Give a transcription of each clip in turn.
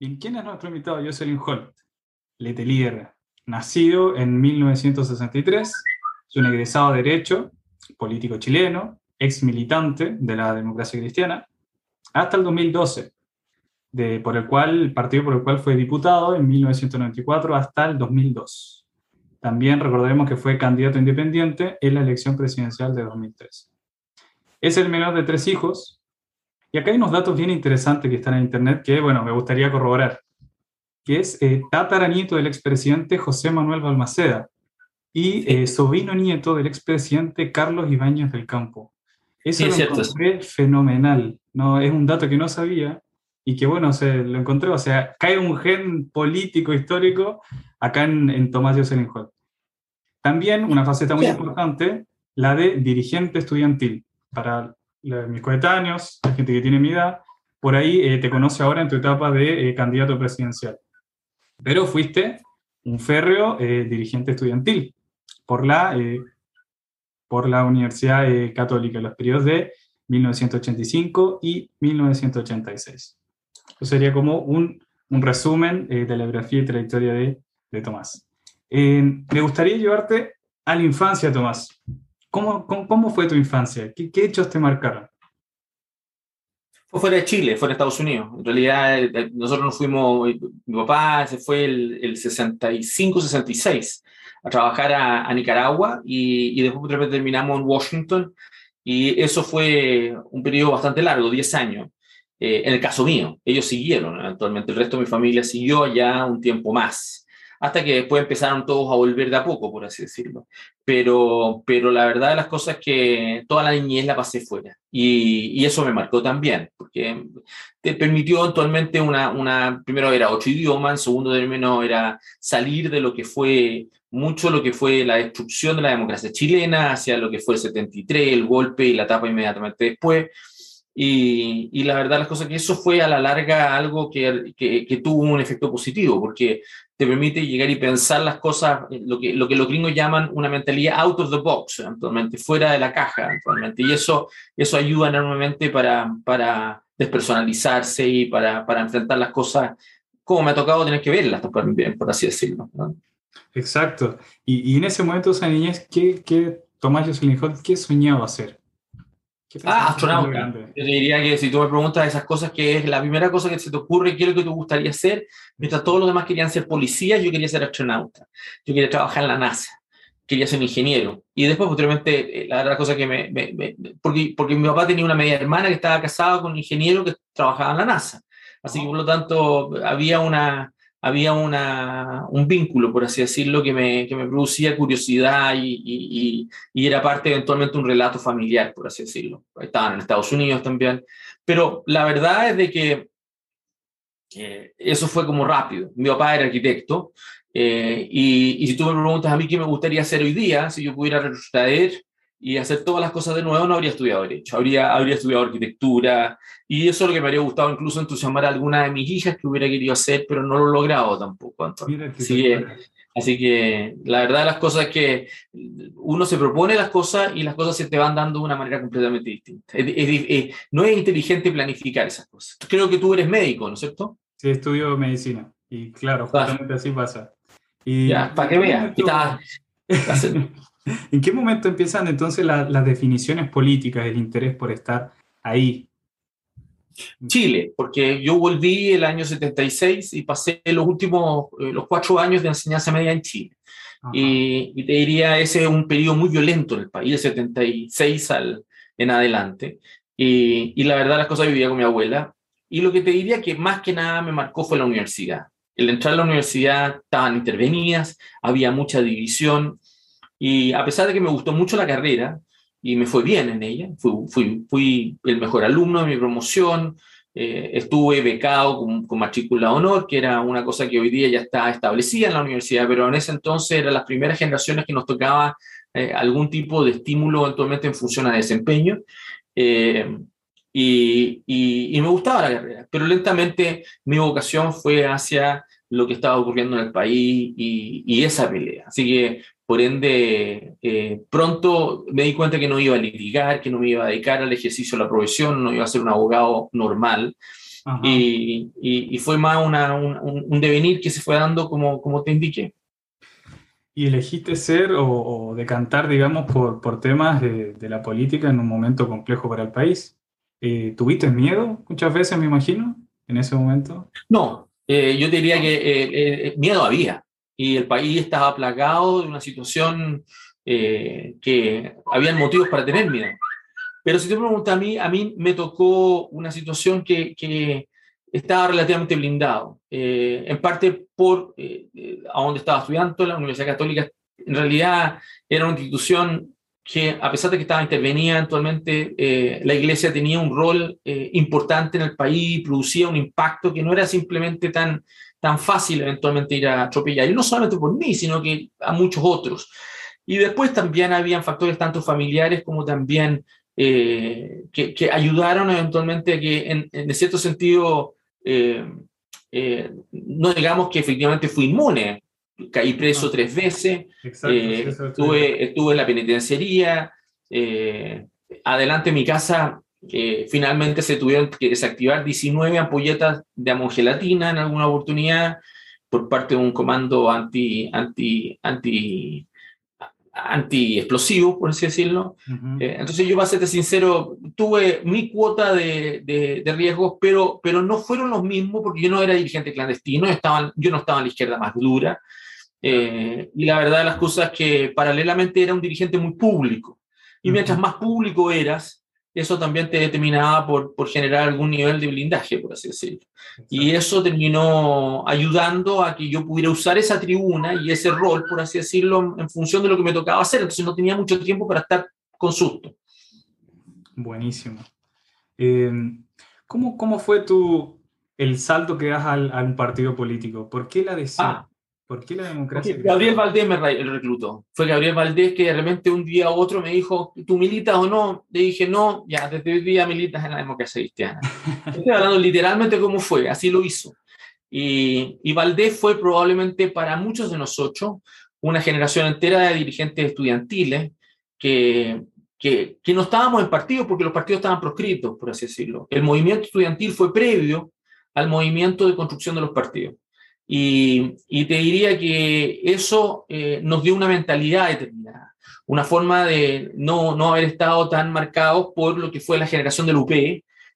¿Y quién es nuestro invitado? Jocelyn Holt, Letelier, nacido en 1963, es un egresado de Derecho, político chileno, ex militante de la democracia cristiana, hasta el 2012, de, por el cual, el partido por el cual fue diputado en 1994 hasta el 2002. También recordaremos que fue candidato independiente en la elección presidencial de 2003. Es el menor de tres hijos, y acá hay unos datos bien interesantes que están en internet que, bueno, me gustaría corroborar, que es eh, tataranieto del expresidente José Manuel Balmaceda y eh, sobrino nieto del expresidente Carlos Ibáñez del Campo. Eso lo encontré fenomenal, ¿no? Es un dato que no sabía y que, bueno, se lo encontré, o sea, cae un gen político histórico acá en, en Tomás Jocelyn También una faceta muy importante, la de dirigente estudiantil. Para mis coetáneos, la gente que tiene mi edad, por ahí eh, te conoce ahora en tu etapa de eh, candidato presidencial. Pero fuiste un férreo eh, dirigente estudiantil por la, por la Universidad Católica en los periodos de 1985 y 1986. Eso sería como un, un resumen de la biografía y trayectoria de, de Tomás. me gustaría llevarte a la infancia, Tomás. ¿Cómo, cómo, fue tu infancia? ¿Qué, ¿Qué, hechos te marcaron? Fue fuera de Chile, fuera de Estados Unidos. En realidad, eh, eh, nosotros nos fuimos, eh, mi papá se fue el, el 65-66 a trabajar a, a Nicaragua y, y, después terminamos en Washington y eso fue un periodo bastante largo, 10 años. Eh, en el caso mío, ellos siguieron, actualmente el resto de mi familia siguió ya un tiempo más hasta que después empezaron todos a volver de a poco, por así decirlo. Pero, pero la verdad de las cosas es que toda la niñez la pasé fuera y, y eso me marcó también, porque te permitió actualmente una, una, primero era ocho idiomas, en segundo término era salir de lo que fue mucho lo que fue la destrucción de la democracia chilena hacia lo que fue el 73, el golpe y la etapa inmediatamente después. Y, y, la verdad las cosas que eso fue a la larga algo que, que, que, tuvo un efecto positivo, porque te permite llegar y pensar las cosas, lo que, lo que los gringos llaman una mentalidad out of the box, actualmente, fuera de la caja, actualmente. Y eso, eso ayuda enormemente para, para despersonalizarse y para, para enfrentar las cosas como me ha tocado tener que verlas, por así decirlo. ¿no? Exacto. Y, y, en ese momento, esa niñez, ¿qué, qué Tomás Jocelyn ¿qué soñaba hacer? Ah, astronauta. Yo te diría que si tú me preguntas esas cosas, que es la primera cosa que se te ocurre, qué es lo que te gustaría hacer, mientras todos los demás querían ser policías, yo quería ser astronauta. Yo quería trabajar en la NASA. Quería ser ingeniero. Y después, posteriormente, eh, la otra cosa que me, me, me, porque, porque mi papá tenía una media hermana que estaba casada con un ingeniero que trabajaba en la NASA. Así que, por lo tanto, había una, había una, un vínculo, por así decirlo, que me, que me producía curiosidad y, y, y, era parte eventualmente un relato familiar, por así decirlo. Estaban en Estados Unidos también. Pero la verdad es de que eh, eso fue como rápido. Mi papá era arquitecto eh, y, y, si tú me preguntas a mí qué me gustaría hacer hoy día, si yo pudiera retroceder y hacer todas las cosas de nuevo, no habría estudiado Derecho, habría, habría estudiado Arquitectura, y eso es lo que me habría gustado incluso entusiasmar a alguna de mis hijas que hubiera querido hacer, pero no lo he logrado tampoco, Antonio. Así que, así que la verdad de las cosas es que uno se propone las cosas y las cosas se te van dando de una manera completamente distinta. Es, es, es, no es inteligente planificar esas cosas. Creo que tú eres médico, ¿no es cierto? Sí, estudio medicina, y claro, justamente así pasa. Y, ya, para que veas. ¿En qué momento empiezan entonces la, las definiciones políticas, el interés por estar ahí? Chile, porque yo volví el año 76 y pasé los últimos, eh, los cuatro años de enseñanza media en Chile. Y, y, te diría, ese es un periodo muy violento en el país, de 76 al, en adelante. Y, y la verdad, las cosas vivía con mi abuela. Y lo que te diría que más que nada me marcó fue la universidad. El entrar a la universidad estaban intervenidas, había mucha división, y a pesar de que me gustó mucho la carrera y me fue bien en ella, fui, fui, el mejor alumno de mi promoción, eh, estuve becado con, con matrícula honor, que era una cosa que hoy día ya está establecida en la universidad, pero en ese entonces eran las primeras generaciones que nos tocaba eh, algún tipo de estímulo eventualmente en función a desempeño. Eh, y, y, y, me gustaba la carrera, pero lentamente mi vocación fue hacia lo que estaba ocurriendo en el país y, y esa pelea. Así que por ende, eh, pronto me di cuenta que no iba a litigar, que no me iba a dedicar al ejercicio de la profesión, no iba a ser un abogado normal. Y, y, fue más una, un, un, devenir que se fue dando como, como te indiqué. ¿Y elegiste ser o, o decantar, digamos, por, por temas de, de, la política en un momento complejo para el país? Eh, ¿Tuviste miedo muchas veces, me imagino, en ese momento? No, eh, yo diría que eh, miedo había. Y el país estaba plagado de una situación que habían motivos para tener miedo. Pero si te preguntas a mí, a mí me tocó una situación que, que estaba relativamente blindado. en parte por a donde estaba estudiando, la Universidad Católica, en realidad era una institución que a pesar de que estaba intervenida actualmente, eh, la iglesia tenía un rol eh, importante en el país, producía un impacto que no era simplemente tan, tan fácil eventualmente ir a atropellar, y no solamente por mí, sino que a muchos otros. Y después también habían factores tanto familiares como también eh, que, que, ayudaron eventualmente a que, en, en cierto sentido, no digamos que efectivamente fui inmune, caí preso ah. tres veces, eh, estuve, estuve, en la penitenciaría, eh, adelante en mi casa eh, finalmente se tuvieron que desactivar 19 ampolletas de amongelatina en alguna oportunidad por parte de un comando anti, anti, anti, anti explosivo, por así decirlo. entonces yo, para serte sincero, tuve mi cuota de, de, de, riesgos, pero, pero no fueron los mismos porque yo no era dirigente clandestino, estaban, yo no estaba en la izquierda más dura, eh, y la verdad de las cosas es que paralelamente era un dirigente muy público. Y mientras más público eras, eso también te determinaba por, por generar algún nivel de blindaje, por así decirlo. Y eso terminó ayudando a que yo pudiera usar esa tribuna y ese rol, por así decirlo, en función de lo que me tocaba hacer. Entonces no tenía mucho tiempo para estar con susto. Buenísimo. Eh, ¿cómo, ¿Cómo fue tu, el salto que das al, a un partido político? ¿Por qué la decisión? Ah, ¿Por qué la democracia? Gabriel Valdés me reclutó. Fue Gabriel Valdés que de repente un día u otro me dijo, ¿tú militas o no? Le dije, no, ya desde hoy día militas en la democracia cristiana. Estoy hablando literalmente cómo fue, así lo hizo. Y, y Valdés fue probablemente para muchos de nosotros una generación entera de dirigentes estudiantiles que, que, que no estábamos en partidos porque los partidos estaban proscritos, por así decirlo. El movimiento estudiantil fue previo al movimiento de construcción de los partidos. Y, te diría que eso eh, nos dio una mentalidad determinada, una forma de no, no haber estado tan marcados por lo que fue la generación del UP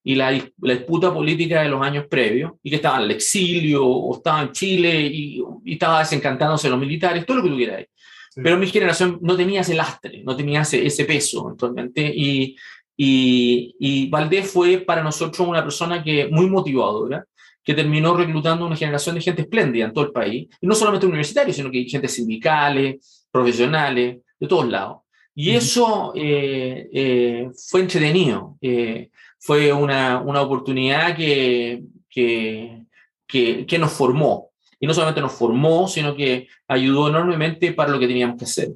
y la, la disputa política de los años previos, y que estaban en el exilio o estaban en Chile y, y estaba desencantándose los militares, todo lo que tú quieras. Pero mi generación no tenía ese lastre, no tenía ese, ese peso, actualmente, y, y, y Valdés fue para nosotros una persona que muy motivadora, que terminó reclutando una generación de gente espléndida en todo el país, y no solamente universitarios, sino que gente sindicales, profesionales, de todos lados. Y eso eh, eh, fue entretenido, eh, fue una, una oportunidad que, que, que, que, nos formó. Y no solamente nos formó, sino que ayudó enormemente para lo que teníamos que hacer.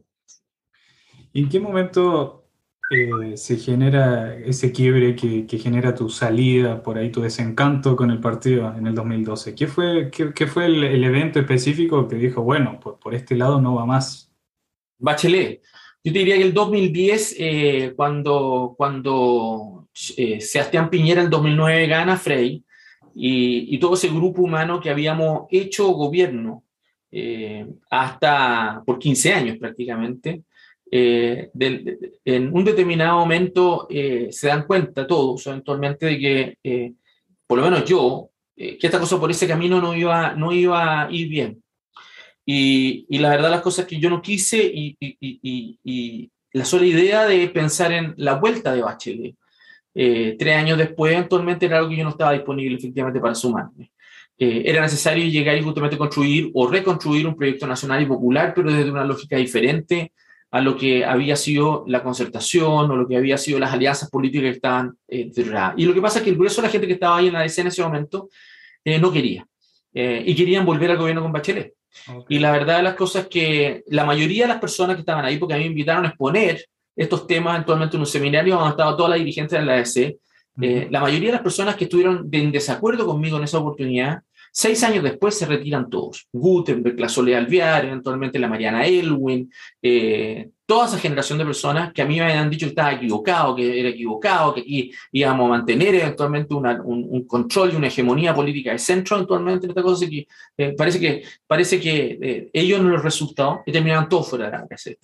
¿En qué momento eh, se genera ese quiebre que, genera tu salida, por ahí tu desencanto con el partido en el 2012? ¿Qué fue, qué, fue el, el, evento específico que dijo, bueno, por, por, este lado no va más? Bachelet. Yo te diría que el 2010, eh, cuando, cuando eh, Sebastián Piñera en 2009 gana Frey, y, y, todo ese grupo humano que habíamos hecho gobierno eh, hasta por 15 años prácticamente, eh, en un determinado momento eh, se dan cuenta todos eventualmente de que, eh, por lo menos yo, eh, que esta cosa por ese camino no iba, no iba a ir bien. Y, y la verdad las cosas que yo no quise y, y, y, la sola idea de pensar en la vuelta de Bachelet, tres años después, eventualmente era algo que yo no estaba disponible efectivamente para sumarme. era necesario llegar y justamente construir o reconstruir un proyecto nacional y popular, pero desde una lógica diferente, a lo que había sido la concertación o lo que había sido las alianzas políticas que estaban eh, Y lo que pasa es que el grueso de la gente que estaba ahí en la DC en ese momento eh, no quería. Eh, y querían volver al gobierno con Bachelet. Okay. Y la verdad de las cosas es que la mayoría de las personas que estaban ahí, porque a mí me invitaron a exponer estos temas actualmente en un seminario donde estaba toda la dirigencia de la DC, uh -huh. la mayoría de las personas que estuvieron en desacuerdo conmigo en esa oportunidad Seis años después se retiran todos. Gutenberg, la Soledad Alvear, eventualmente la Mariana Elwin, eh, toda esa generación de personas que a mí me habían dicho que estaba equivocado, que era equivocado, que aquí íbamos a mantener eventualmente una, un, control y una hegemonía política de centro eventualmente en esta cosa, que eh, parece que, parece que eh, ellos no les resultó y terminaron todos fuera de la democracia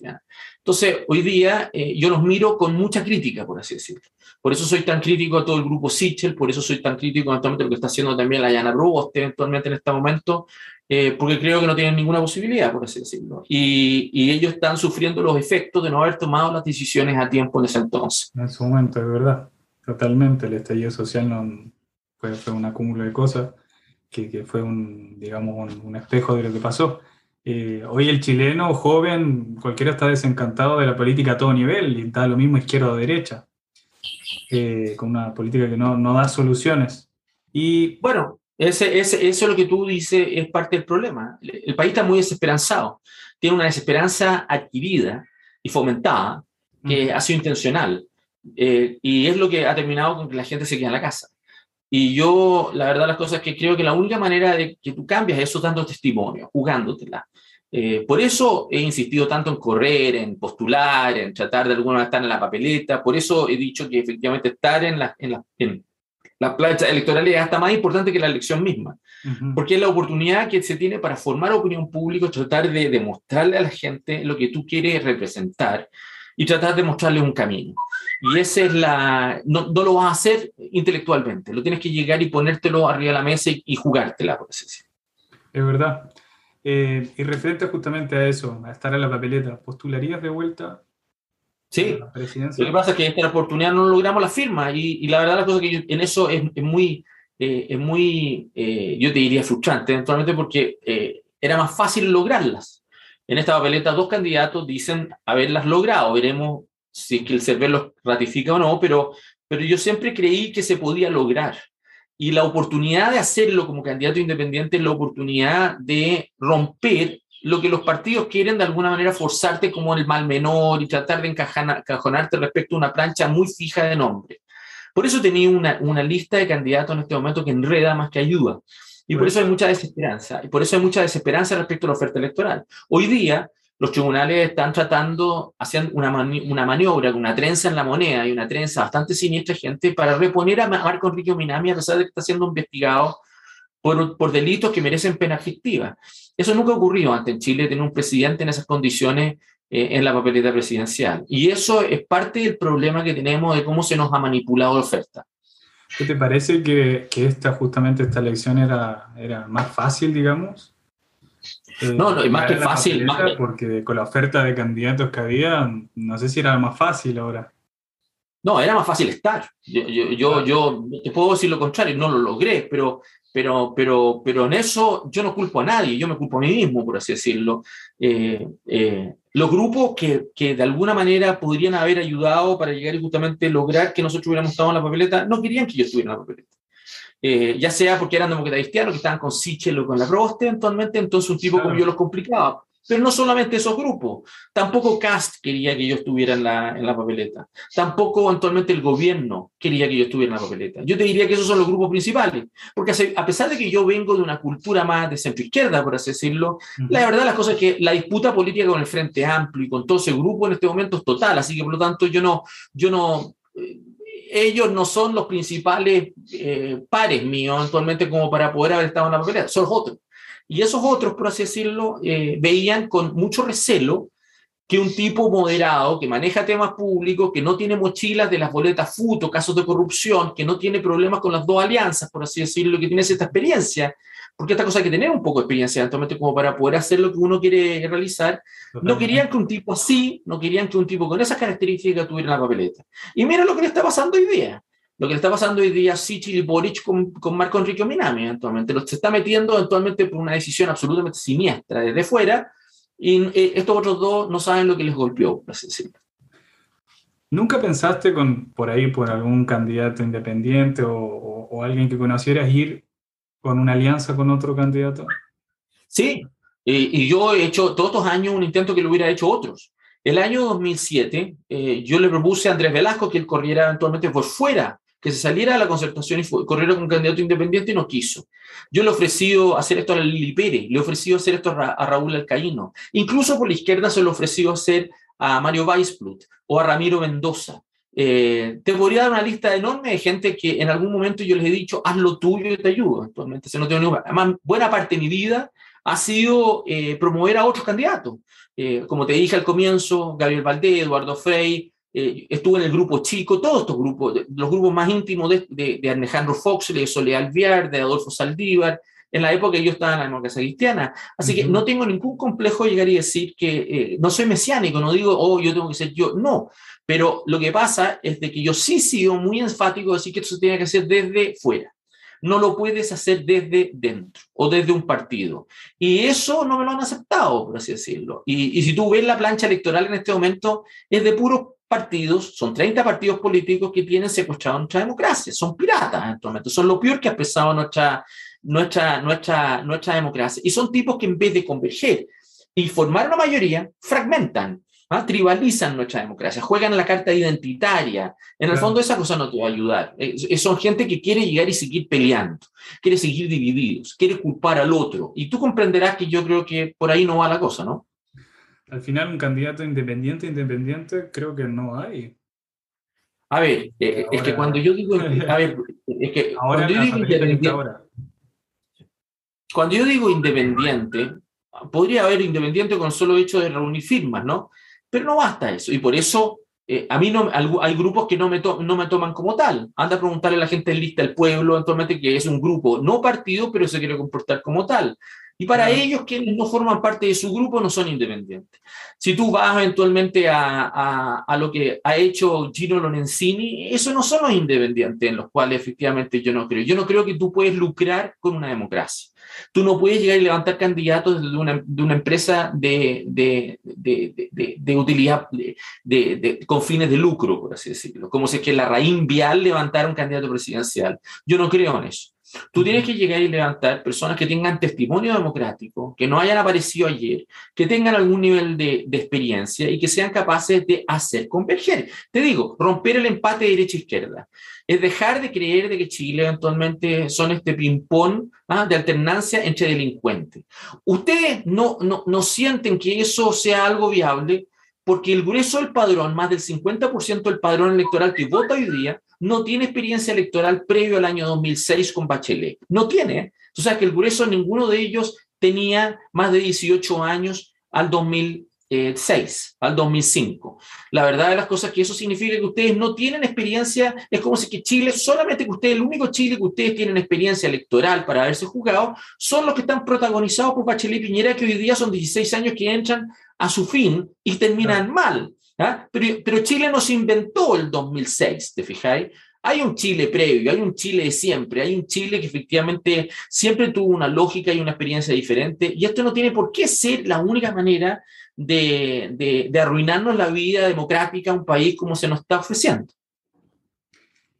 Entonces, hoy día eh, yo los miro con mucha crítica, por así decirlo. Por eso soy tan crítico a todo el grupo Sichel, por eso soy tan crítico eventualmente lo que está haciendo también la Yana Proboste eventualmente en este momento, eh, porque creo que no tienen ninguna posibilidad, por así decirlo. Y, y, ellos están sufriendo los efectos de no haber tomado las decisiones a tiempo en ese entonces. En su momento, es verdad, totalmente. El estallido social no, fue, fue un acúmulo de cosas que, que fue un, digamos, un, espejo de lo que pasó. Eh, hoy el chileno joven, cualquiera está desencantado de la política a todo nivel, y da lo mismo izquierda o derecha, eh, con una política que no, no da soluciones. Y bueno, ese, ese, eso es lo que tú dices es parte del problema. El país está muy desesperanzado. Tiene una desesperanza adquirida y fomentada que ha sido intencional. Eh, y es lo que ha terminado con que la gente se quede en la casa. Y yo, la verdad, las cosas que creo que la única manera de que tú cambias es eso dando testimonio, jugándotela. Eh, por eso he insistido tanto en correr, en postular, en tratar de alguna manera estar en la papeleta. Por eso he dicho que efectivamente estar en, la, en, la, en la plancha electoral es hasta más importante que la elección misma, porque es la oportunidad que se tiene para formar opinión pública, tratar de demostrarle a la gente lo que tú quieres representar y tratar de mostrarle un camino. Y ese es la... No, no, lo vas a hacer intelectualmente, lo tienes que llegar y ponértelo arriba de la mesa y, y jugártela, por así decirlo. Es verdad. Eh, y referente justamente a eso, a estar en la papeleta, ¿postularías de vuelta Sí, lo que pasa es que esta oportunidad no logramos la firma y, y la verdad la cosa que yo, en eso es, es muy, eh, es muy eh, yo te diría frustrante eventualmente porque eh, era más fácil lograrlas. En esta papeleta dos candidatos dicen haberlas logrado, veremos si es que el CERVEL los ratifica o no, pero, pero yo siempre creí que se podía lograr. Y la oportunidad de hacerlo como candidato independiente es la oportunidad de romper lo que los partidos quieren de alguna manera forzarte como el mal menor y tratar de encajonarte respecto a una plancha muy fija de nombre. Por eso tenía una, una lista de candidatos en este momento que enreda más que ayuda. Y por eso hay mucha desesperanza. Y por eso hay mucha desesperanza respecto a la oferta electoral. Hoy día, los tribunales están tratando, haciendo una, una maniobra, una trenza en la moneda y una trenza bastante siniestra, gente, para reponer a Marco Enrique Minami, a pesar de que está siendo investigado por, por delitos que merecen pena fictiva. Eso nunca ha ocurrido antes en Chile, tener un presidente en esas condiciones eh, en la papeleta presidencial. Y eso es parte del problema que tenemos de cómo se nos ha manipulado la oferta. ¿Qué te parece que, que esta, justamente esta elección era, era más fácil, digamos? Eh, no, no, más que fácil. Más Porque con la oferta de candidatos que había, no sé si era más fácil ahora. No, era más fácil estar. Yo, yo, yo, yo, te puedo decir lo contrario, no lo logré, pero pero, pero, pero en eso yo no culpo a nadie, yo me culpo a mí mismo, por así decirlo. Eh, eh, los grupos que, que, de alguna manera podrían haber ayudado para llegar y justamente lograr que nosotros hubiéramos estado en la papeleta, no querían que yo estuviera en la papeleta. Eh, ya sea porque eran demócratas cristianos, que estaban con Sichel o con la Proste, eventualmente, entonces un tipo como yo los complicaba. Pero no solamente esos grupos, tampoco Cast quería que yo estuviera en la, en la papeleta, tampoco actualmente el gobierno quería que yo estuviera en la papeleta. Yo te diría que esos son los grupos principales, porque a pesar de que yo vengo de una cultura más de centro izquierda, por así decirlo, la verdad las cosas es que la disputa política con el Frente Amplio y con todo ese grupo en este momento es total, así que por lo tanto yo no, yo no, eh, ellos no son los principales eh, pares míos actualmente como para poder haber estado en la papeleta, son los otros. Y esos otros, por así decirlo, eh, veían con mucho recelo que un tipo moderado, que maneja temas públicos, que no tiene mochilas de las boletas FUTO, casos de corrupción, que no tiene problemas con las dos alianzas, por así decirlo, que tiene esta experiencia, porque esta cosa hay que tener un poco de experiencia, eventualmente, como para poder hacer lo que uno quiere realizar. No querían que un tipo así, no querían que un tipo con esas características tuviera la papeleta. Y mira lo que le está pasando hoy día lo que le está pasando hoy día a Sichel y Boric con, con Marco Enrique Minami actualmente. Lo se está metiendo actualmente por una decisión absolutamente siniestra desde fuera y eh, estos otros dos no saben lo que les golpeó, por así decirlo. ¿Nunca pensaste con, por ahí por algún candidato independiente o, o, alguien que conocieras ir con una alianza con otro candidato? Sí, y, y yo he hecho todos estos años un intento que lo hubiera hecho otros. El año 2007 eh, yo le propuse a Andrés Velasco que él corriera actualmente por fuera que se saliera a la concertación y corriera con un candidato independiente y no quiso. Yo le he ofrecido hacer esto a Lili Pérez, le he ofrecido hacer esto a, Raúl Alcaíno. Incluso por la izquierda se lo he ofrecido hacer a Mario Weisblut o a Ramiro Mendoza. Eh, te podría dar una lista enorme de gente que en algún momento yo les he dicho, haz lo tuyo y te ayudo. Actualmente, no tengo Además, buena parte de mi vida ha sido eh, promover a otros candidatos. Eh, como te dije al comienzo, Gabriel Valdés, Eduardo Frey, estuve en el grupo chico, todos estos grupos, los grupos más íntimos de, de, Alejandro Fox, de Soledad Alviar, de Adolfo Saldívar, en la época que yo estaba en la democracia cristiana. Así que no tengo ningún complejo de llegar y decir que no soy mesiánico, no digo, oh, yo tengo que ser yo. No, pero lo que pasa es de que yo sí sigo muy enfático de decir que esto se tiene que hacer desde fuera. No lo puedes hacer desde dentro o desde un partido. Y eso no me lo han aceptado, por así decirlo. Y, si tú ves la plancha electoral en este momento, es de puros partidos, son 30 partidos políticos que tienen secuestrado nuestra democracia, son piratas en este momento, son lo peor que ha pesado nuestra, nuestra, nuestra, nuestra democracia. Y son tipos que en vez de converger y formar una mayoría, fragmentan. ¿ah? tribalizan nuestra democracia, juegan la carta identitaria. En el fondo esa cosa no te va a ayudar. son gente que quiere llegar y seguir peleando, quiere seguir divididos, quiere culpar al otro. Y tú comprenderás que yo creo que por ahí no va la cosa, ¿no? Al final un candidato independiente, independiente, creo que no hay. A ver, eh, es que cuando yo digo, a ver, es que cuando yo digo independiente, cuando yo digo independiente, podría haber independiente con solo hecho de reunir firmas, ¿no? Pero no basta eso. Y por eso eh, a mí no, hay grupos que no me, no me toman como tal. Anda a preguntarle a la gente en lista del pueblo, actualmente, que es un grupo no partido, pero se quiere comportar como tal. Y para ellos, quienes no forman parte de su grupo, no son independientes. Si tú vas eventualmente a, a, a, lo que ha hecho Gino Lorenzini, eso no son los independientes en los cuales efectivamente yo no creo. Yo no creo que tú puedes lucrar con una democracia. Tú no puedes llegar y levantar candidatos de una, de una empresa de, de, de, de utilidad, con fines de lucro, por así decirlo. Como si es que la raíz vial levantara un candidato presidencial. Yo no creo en eso. Tú tienes que llegar y levantar personas que tengan testimonio democrático, que no hayan aparecido ayer, que tengan algún nivel de, de experiencia y que sean capaces de hacer converger. Te digo, romper el empate derecha-izquierda es dejar de creer de que Chile eventualmente son este ping-pong ¿ah? de alternancia entre delincuentes. Ustedes no, no, no sienten que eso sea algo viable porque el grueso del padrón, más del 50% del padrón electoral que vota hoy día, no tiene experiencia electoral previo al año 2006 con Bachelet. No tiene. O sea que el grueso, ninguno de ellos tenía más de 18 años al 2000, 6 al 2005. La verdad de las cosas es que eso significa que ustedes no tienen experiencia, es como si que Chile, solamente que ustedes, el único Chile que ustedes tienen experiencia electoral para haberse jugado, son los que están protagonizados por Bachelet y Piñera, que hoy día son 16 años que entran a su fin y terminan mal. ¿Ah? Pero, pero Chile no se inventó el 2006, ¿te fijáis? Hay un Chile previo, hay un Chile de siempre, hay un Chile que efectivamente siempre tuvo una lógica y una experiencia diferente, y esto no tiene por qué ser la única manera de, de, arruinarnos la vida democrática a un país como se nos está ofreciendo.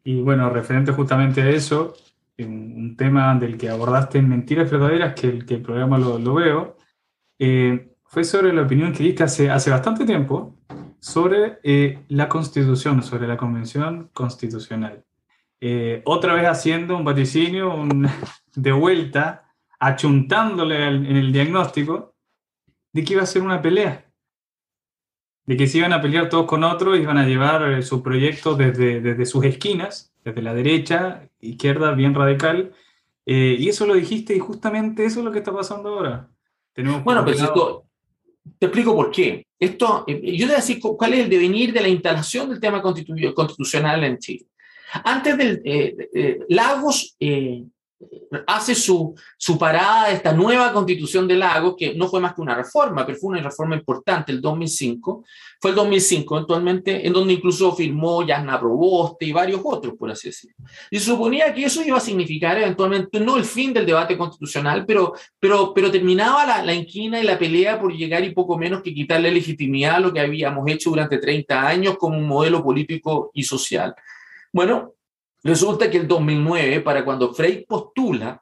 Y bueno, referente justamente a eso, un tema del que abordaste en Mentiras Verdaderas, que el, que el programa lo, lo veo, eh, fue sobre la opinión que diste hace, hace bastante tiempo sobre eh, la Constitución, sobre la Convención Constitucional. Eh, otra vez haciendo un vaticinio un, de vuelta, achuntándole en el diagnóstico, de que iba a ser una pelea. De que se iban a pelear todos con otros, iban a llevar eh, su proyecto desde, desde sus esquinas, desde la derecha, izquierda, bien radical. Eh, y eso lo dijiste y justamente eso es lo que está pasando ahora. Tenemos bueno, pero te explico por qué. Esto, eh, yo te a decir cuál es el devenir de la instalación del tema constitucional en Chile. Antes del Lagos hace su, su parada de esta nueva constitución de Lagos, que no fue más que una reforma, pero fue una reforma importante, el 2005, fue el 2005 actualmente, en donde incluso firmó Yasna Proboste y varios otros, por así decirlo. Y se suponía que eso iba a significar eventualmente, no el fin del debate constitucional, pero, pero, pero terminaba la, la inquina y la pelea por llegar y poco menos que quitarle legitimidad a lo que habíamos hecho durante 30 años como un modelo político y social. Bueno, Resulta que el 2009, para cuando Frey postula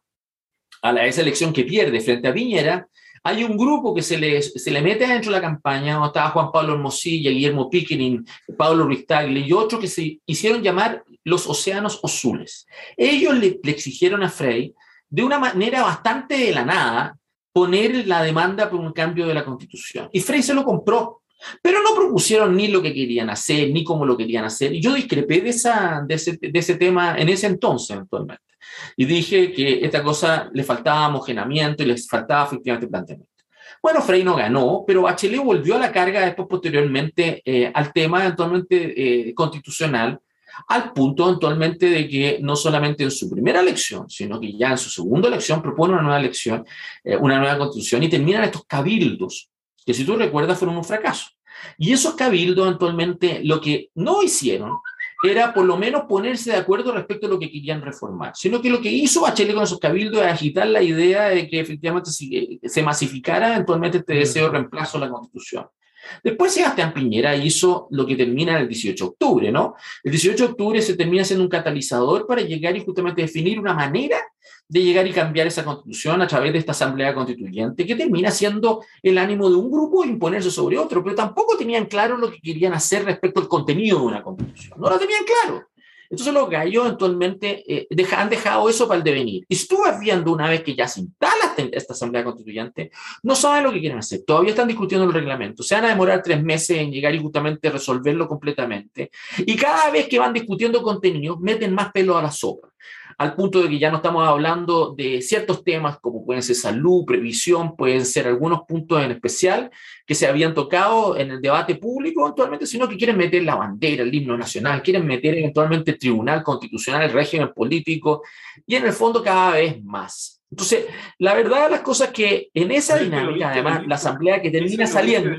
a esa elección que pierde frente a Piñera, hay un grupo que se le, mete dentro de la campaña, donde estaba Juan Pablo Hermosilla, Guillermo Pickering, Pablo Ruiz y otros que se hicieron llamar los océanos azules. Ellos le, le, exigieron a Frey, de una manera bastante de la nada, poner la demanda por un cambio de la constitución. Y Frey se lo compró. Pero no propusieron ni lo que querían hacer, ni cómo lo querían hacer. Y yo discrepé de, ese tema en ese entonces, actualmente. Y dije que esta cosa le faltaba homogenamiento y les faltaba efectivamente planteamiento. Bueno, Frey no ganó, pero Bachelet volvió a la carga después posteriormente eh, al tema eventualmente eh, constitucional, al punto eventualmente de que no solamente en su primera elección, sino que ya en su segunda elección propone una nueva elección, eh, una nueva constitución y terminan estos cabildos, que si tú recuerdas fueron un fracaso. Y esos cabildos eventualmente lo que no hicieron era por lo menos ponerse de acuerdo respecto a lo que querían reformar, sino que lo que hizo Bachelet con esos cabildos es agitar la idea de que efectivamente se masificara eventualmente este deseo de reemplazo a la Constitución. Después Sebastián Piñera hizo lo que termina el 18 de octubre, ¿no? El 18 de octubre se termina siendo un catalizador para llegar y justamente definir una manera de llegar y cambiar esa constitución a través de esta asamblea constituyente, que termina siendo el ánimo de un grupo imponerse sobre otro, pero tampoco tenían claro lo que querían hacer respecto al contenido de una constitución. No lo tenían claro. Entonces los gallos eventualmente eh, han dejado eso para el devenir. Y estuve viendo una vez que ya se instala esta Asamblea Constituyente, no saben lo que quieren hacer. Todavía están discutiendo el reglamento. Se van a demorar tres meses en llegar y justamente resolverlo completamente. Y cada vez que van discutiendo contenido, meten más pelo a la sopa al punto de que ya no estamos hablando de ciertos temas como pueden ser salud, previsión, pueden ser algunos puntos en especial que se habían tocado en el debate público eventualmente, sino que quieren meter la bandera, el himno nacional, quieren meter eventualmente el tribunal constitucional, el régimen político, y en el fondo cada vez más. Entonces, la verdad de las cosas que en esa dinámica, además, la asamblea que termina saliendo...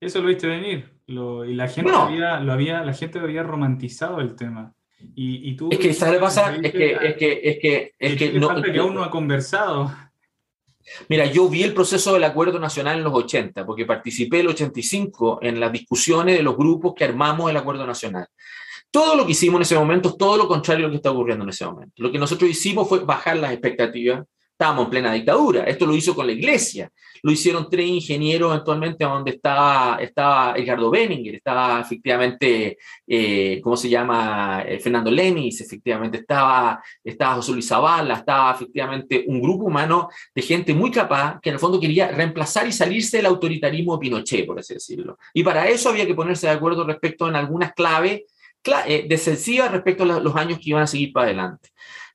Eso lo viste venir. y la gente, había, lo había, la gente había romantizado el tema. Y, tú, es que, ¿sabes pasa? Es que, es que, es que, es que, no, que aún no ha conversado. Mira, yo vi el proceso del acuerdo nacional en los 80, porque participé el 85 en las discusiones de los grupos que armamos el acuerdo nacional. Todo lo que hicimos en ese momento es todo lo contrario a lo que está ocurriendo en ese momento. Lo que nosotros hicimos fue bajar las expectativas, estábamos en plena dictadura. Esto lo hizo con la iglesia. Lo hicieron tres ingenieros actualmente donde estaba, estaba Edgardo Benninger, estaba efectivamente, eh, ¿cómo se llama? Eh, Fernando Lenis, efectivamente estaba, estaba José Luis Zavala, estaba efectivamente un grupo humano de gente muy capaz que en el fondo quería reemplazar y salirse del autoritarismo de Pinochet, por así decirlo. Y para eso había que ponerse de acuerdo respecto en algunas claves eh, decisiva respecto a los años que iban a seguir para adelante.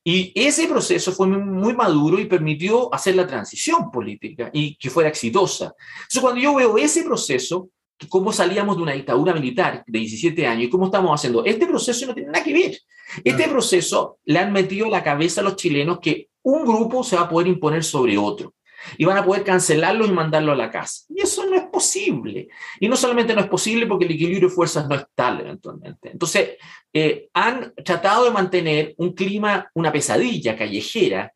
Y ese proceso fue muy maduro y permitió hacer la transición política y que fuera exitosa. Entonces, cuando yo veo ese proceso, cómo salíamos de una dictadura militar de 17 años y cómo estamos haciendo, este proceso no tiene nada que ver. Este proceso le han metido la cabeza a los chilenos que un grupo se va a poder imponer sobre otro y van a poder cancelarlo y mandarlo a la casa. Y eso no es posible. Y no solamente no es posible porque el equilibrio de fuerzas no es tal eventualmente. Entonces, eh, han tratado de mantener un clima, una pesadilla callejera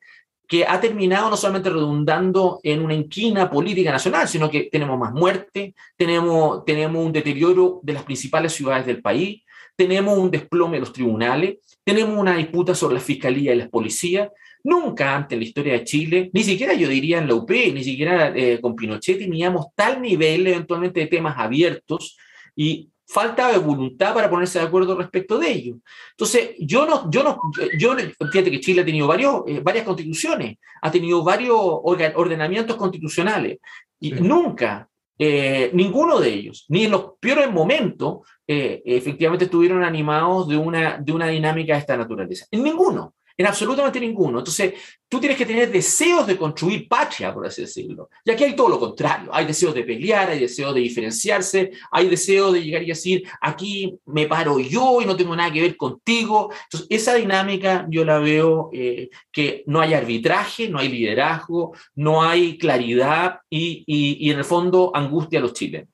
que ha terminado no solamente redundando en una inquina política nacional, sino que tenemos más muerte, tenemos, tenemos un deterioro de las principales ciudades del país, tenemos un desplome de los tribunales, tenemos una disputa sobre la fiscalía y las policías, Nunca antes en la historia de Chile, ni siquiera yo diría en la UP, ni siquiera eh, con Pinochet teníamos tal nivel eventualmente de temas abiertos y falta de voluntad para ponerse de acuerdo respecto de ello. Entonces, yo no, yo no, yo, fíjate que Chile ha tenido varios, eh, varias constituciones, ha tenido varios ordenamientos constitucionales, y nunca, eh, ninguno de ellos, ni en los peores momentos, efectivamente estuvieron animados de una, de una dinámica de esta naturaleza. En ninguno. En absolutamente ninguno. Entonces, tú tienes que tener deseos de construir patria, por así decirlo. Y aquí hay todo lo contrario. Hay deseos de pelear, hay deseos de diferenciarse, hay deseos de llegar y decir, aquí me paro yo y no tengo nada que ver contigo. Entonces, esa dinámica yo la veo eh, que no hay arbitraje, no hay liderazgo, no hay claridad y, y, en el fondo angustia a los chilenos.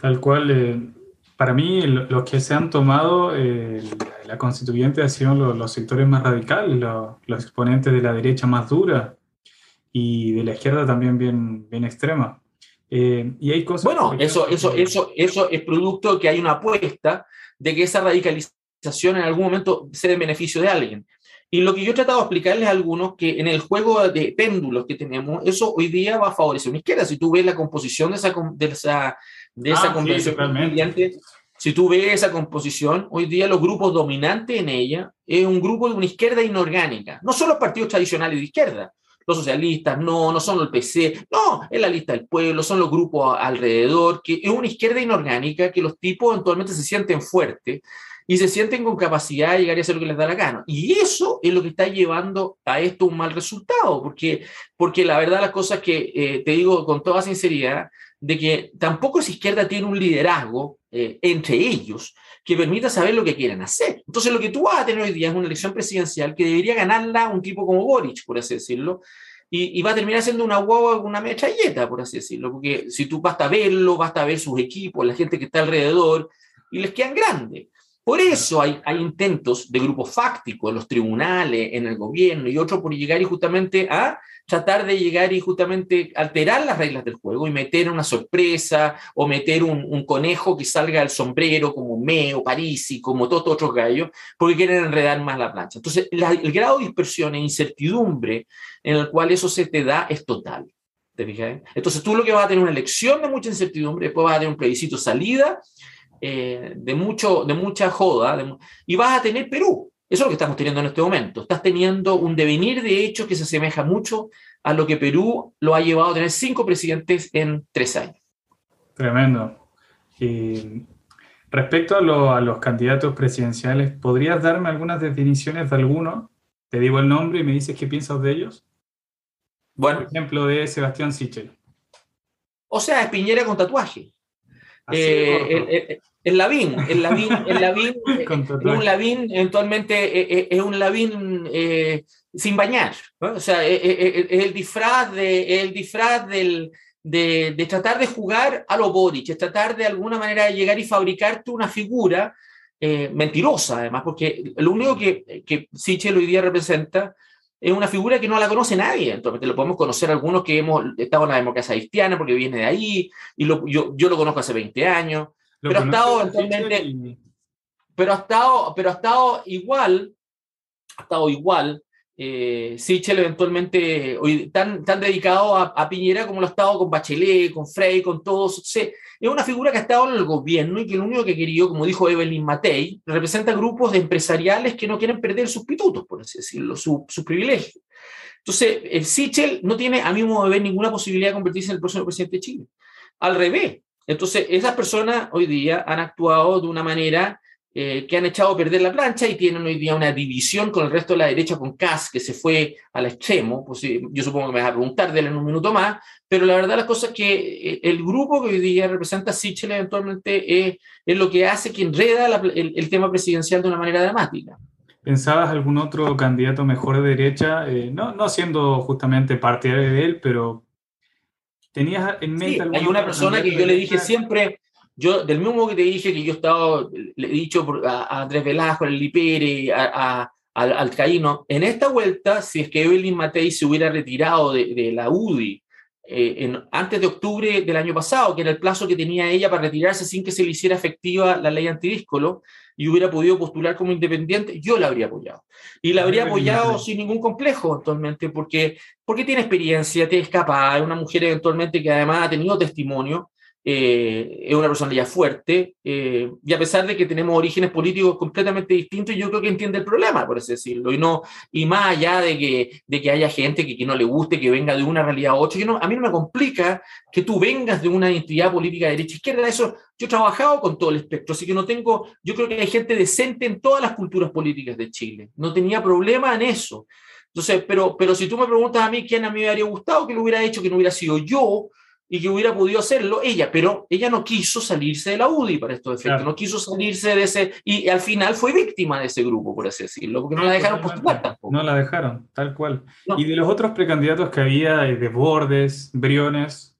Tal cual, eh, para mí, los que se han tomado eh, la constituyente han sido los, sectores más radicales, los, exponentes de la derecha más dura y de la izquierda también bien, bien extrema. Eh, y hay cosas. Bueno, eso, eso, eso, eso es producto que hay una apuesta de que esa radicalización en algún momento sea en beneficio de alguien. Y lo que yo he tratado de explicarles a algunos que en el juego de péndulos que tenemos, eso hoy día va a favorecer una izquierda. Si tú ves la composición de esa, de esa de esa ah, convención si tú ves esa composición, hoy día los grupos dominantes en ella es un grupo de una izquierda inorgánica. No son los partidos tradicionales de izquierda, los socialistas, no, no son el PC, no, es la lista del pueblo, son los grupos alrededor, que es una izquierda inorgánica que los tipos eventualmente se sienten fuertes y se sienten con capacidad de llegar a hacer lo que les da la gana. Y eso es lo que está llevando a esto un mal resultado, porque, porque la verdad las cosas que eh, te digo con toda sinceridad, de que tampoco esa izquierda tiene un liderazgo eh, entre ellos que permita saber lo que quieren hacer. Entonces lo que tú vas a tener hoy día es una elección presidencial que debería ganarla un tipo como Boric, por así decirlo, y, va a terminar siendo una guagua, una metralleta, por así decirlo, porque si tú basta verlo, basta ver sus equipos, la gente que está alrededor, y les quedan grandes. Por eso hay, hay intentos de grupos fácticos en los tribunales, en el gobierno y otros por llegar y justamente a tratar de llegar y justamente alterar las reglas del juego y meter una sorpresa o meter un, conejo que salga del sombrero como Meo, Parisi, como todos otros gallos, porque quieren enredar más la plancha. Entonces, el grado de dispersión e incertidumbre en el cual eso se te da es total. ¿Te fijas? Entonces, tú lo que vas a tener una elección de mucha incertidumbre, después vas a tener un plebiscito salida eh, de, mucho, de mucha joda, y vas a tener Perú. Eso es lo que estamos teniendo en este momento. Estás teniendo un devenir de hechos que se asemeja mucho a lo que Perú lo ha llevado a tener cinco presidentes en tres años. Tremendo. Y respecto a, a, los candidatos presidenciales, ¿podrías darme algunas definiciones de alguno? Te digo el nombre y me dices qué piensas de ellos. Bueno. Por ejemplo, de Sebastián Sichel. O sea, es Piñera con tatuaje. Eh, el, Lavín, el Lavín, el Lavín, un Lavín eventualmente eh, eh, es un Lavín sin bañar, o sea, es, el disfraz, de, el disfraz del, de, tratar de jugar a lo Boric, es tratar de alguna manera de llegar y fabricarte una figura mentirosa, además, porque lo único que, que Sichel hoy día representa es una figura que no la conoce nadie. Entonces, lo podemos conocer algunos que hemos estado en la democracia haitiana porque viene de ahí, y lo, yo, yo, lo conozco hace 20 años, pero ha estado eventualmente, pero ha estado, pero ha estado igual, ha estado igual eh, Sichel eventualmente hoy, tan, tan dedicado a, Piñera como lo ha estado con Bachelet, con Frey, con todos. es una figura que ha estado en el gobierno y que lo único que querido, como dijo Evelyn Matei, representa grupos de empresariales que no quieren perder sus pitutos, por así decirlo, sus su privilegios. Entonces, el Sichel no tiene, a mi modo de ver, ninguna posibilidad de convertirse en el próximo presidente de Chile. Al revés. Entonces, esas personas hoy día han actuado de una manera eh, que han echado a perder la plancha y tienen hoy día una división con el resto de la derecha, con Kass, que se fue al extremo. Pues, yo supongo que me vas a preguntar de él en un minuto más, pero la verdad la cosa es que eh, el grupo que hoy día representa a Sichel eventualmente es, es, lo que hace que enreda el, tema presidencial de una manera dramática. ¿Pensabas algún otro candidato mejor de derecha? Eh, no, no siendo justamente partidario de él, pero ¿tenías en mente sí, Hay una persona que yo le dije siempre yo, del mismo que te dije que yo estaba, le he dicho a, Andrés Velasco, al Lipere, a, al, al Caíno, en esta vuelta, si es que Evelyn Matei se hubiera retirado de, de la UDI eh, en, antes de octubre del año pasado, que era el plazo que tenía ella para retirarse sin que se le hiciera efectiva la ley antidíscolo, y hubiera podido postular como independiente, yo la habría apoyado. Y la habría apoyado sin ningún complejo actualmente, porque, porque tiene experiencia, tiene capaz, es una mujer eventualmente que además ha tenido testimonio, eh, es una persona ya fuerte, eh, y a pesar de que tenemos orígenes políticos completamente distintos, yo creo que entiende el problema, por así decirlo, y, no, y más allá de que, de que haya gente que, que no le guste, que venga de una realidad a otra, no, a mí no me complica que tú vengas de una identidad política de derecha izquierda, eso yo he trabajado con todo el espectro, así que no tengo, yo creo que hay gente decente en todas las culturas políticas de Chile, no tenía problema en eso. Entonces, pero, pero si tú me preguntas a mí quién a mí me habría gustado que lo hubiera hecho, que no hubiera sido yo, y que hubiera podido hacerlo ella, pero ella no quiso salirse de la UDI para estos efectos, no quiso salirse de ese, y al final fue víctima de ese grupo, por así decirlo, porque no, la dejaron postular tampoco. No la dejaron, tal cual. ¿Y de los otros precandidatos que había, eh, de Bordes, Briones?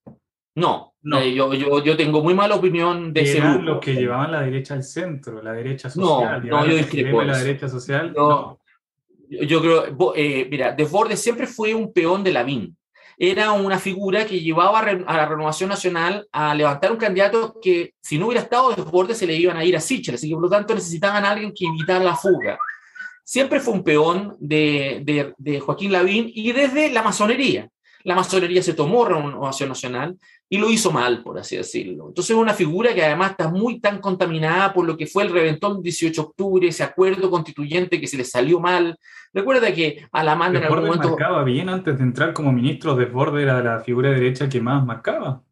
No, no. Eh, yo, yo, yo, tengo muy mala opinión de ese grupo. los que llevaban la derecha al centro, la derecha social. No, no yo discrepo. La derecha social. No. Yo creo, eh, mira, Desbordes siempre fue un peón de la Lavín era una figura que llevaba a la Renovación Nacional a levantar un candidato que, si no hubiera estado de se le iban a ir a Sichel, así que por lo tanto necesitaban a alguien que evitara la fuga. Siempre fue un peón de, de, Joaquín Lavín y desde la masonería. La masonería se tomó Renovación Nacional y lo hizo mal, por así decirlo. Entonces es una figura que además está muy tan contaminada por lo que fue el reventón del 18 de octubre, ese acuerdo constituyente que se le salió mal. Recuerda que a la mano en algún momento... marcaba bien antes de entrar como ministro, Desbordes era la figura derecha que más marcaba.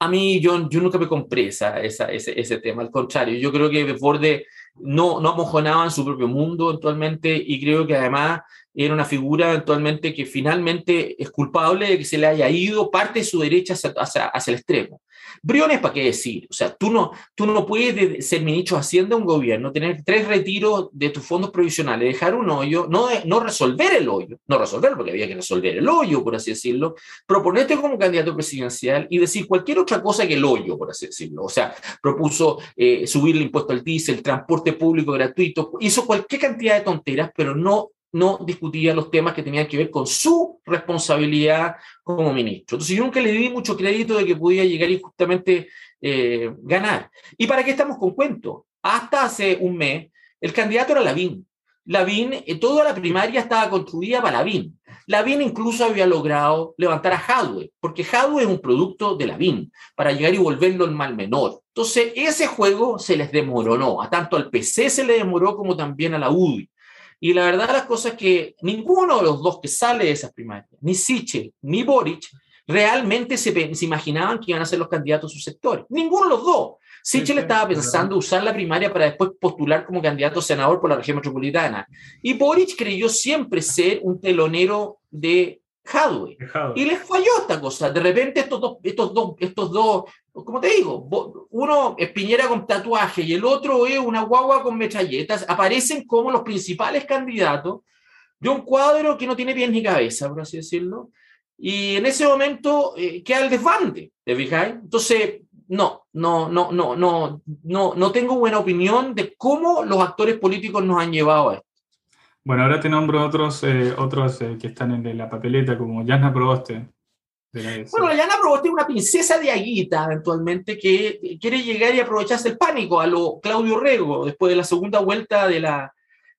A mí yo, yo nunca me compré esa, esa, ese, ese tema, al contrario, yo creo que Desbordes no, no mojonaba en su propio mundo actualmente y creo que además era una figura eventualmente que finalmente es culpable de que se le haya ido parte de su derecha hacia, hacia, el extremo. Briones, ¿para qué decir? O sea, tú no, tú no puedes ser ministro de Hacienda de un gobierno, tener tres retiros de tus fondos provisionales, dejar un hoyo, no, no resolver el hoyo, no resolverlo porque había que resolver el hoyo, por así decirlo, proponerte como candidato presidencial y decir cualquier otra cosa que el hoyo, por así decirlo. O sea, propuso eh, subir el impuesto al diésel, el transporte público gratuito, hizo cualquier cantidad de tonteras, pero no no discutía los temas que tenían que ver con su responsabilidad como ministro. Entonces yo nunca le di mucho crédito de que podía llegar y justamente eh, ganar. ¿Y para qué estamos con cuentos? Hasta hace un mes, el candidato era Lavín. Lavín, eh, toda la primaria estaba construida para Lavín. Lavín incluso había logrado levantar a Hadwe, porque Hadwe es un producto de Lavín, para llegar y volverlo el mal menor. Entonces, ese juego se les demoró, a tanto al PC se le demoró como también a la UDI. Y la verdad las cosas es que ninguno de los dos que sale de esas primarias, ni Sichel ni Boric, realmente se, se, imaginaban que iban a ser los candidatos a sus sectores. Ninguno de los dos. Sichel estaba pensando usar la primaria para después postular como candidato a senador por la región metropolitana. Y Boric creyó siempre ser un telonero de Hadwe. Y les falló esta cosa. De repente estos dos, estos dos, estos dos, como te digo, uno es Piñera con tatuaje y el otro es una guagua con metralletas, aparecen como los principales candidatos de un cuadro que no tiene pies ni cabeza, por así decirlo. Y en ese momento eh, queda el desbande, ¿te fijáis? Entonces, no, no, no, no, no, no, no tengo buena opinión de cómo los actores políticos nos han llevado a esto. Bueno, ahora te nombro otros, eh, otros eh, que están en la papeleta, como Yana Proboste. Bueno, Yana Proboste es una princesa de Aguita, eventualmente, que quiere llegar y aprovecharse el pánico a lo Claudio Rego, después de la segunda vuelta de la,